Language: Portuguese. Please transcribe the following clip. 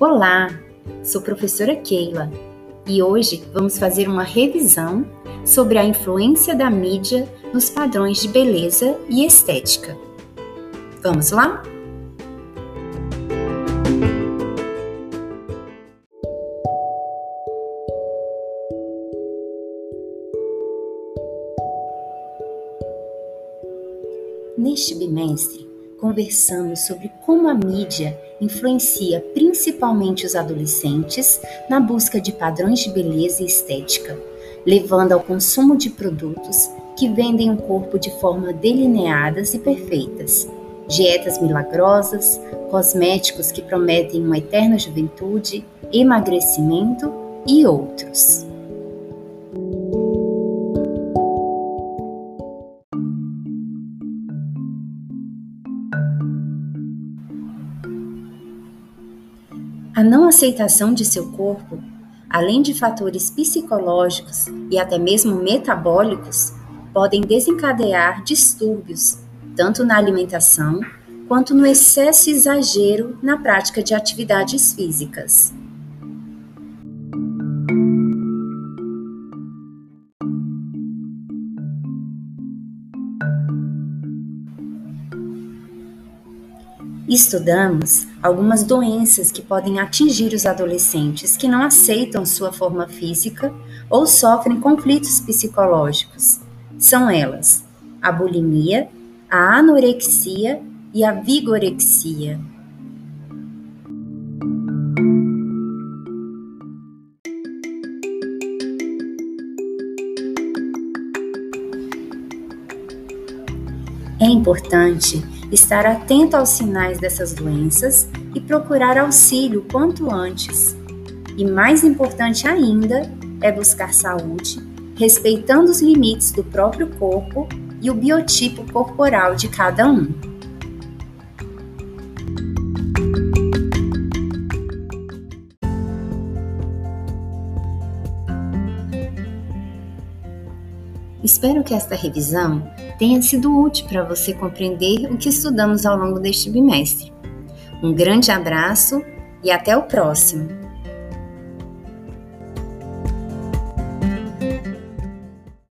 Olá, sou professora Keila e hoje vamos fazer uma revisão sobre a influência da mídia nos padrões de beleza e estética. Vamos lá? Neste bimestre, conversamos sobre como a mídia influencia principalmente os adolescentes na busca de padrões de beleza e estética, levando ao consumo de produtos que vendem o corpo de forma delineadas e perfeitas, dietas milagrosas, cosméticos que prometem uma eterna juventude, emagrecimento e outros. A não aceitação de seu corpo, além de fatores psicológicos e até mesmo metabólicos, podem desencadear distúrbios, tanto na alimentação quanto no excesso e exagero na prática de atividades físicas. Estudamos algumas doenças que podem atingir os adolescentes que não aceitam sua forma física ou sofrem conflitos psicológicos. São elas a bulimia, a anorexia e a vigorexia. É importante estar atento aos sinais dessas doenças e procurar auxílio quanto antes. E mais importante ainda é buscar saúde, respeitando os limites do próprio corpo e o biotipo corporal de cada um. Espero que esta revisão tenha sido útil para você compreender o que estudamos ao longo deste bimestre. Um grande abraço e até o próximo!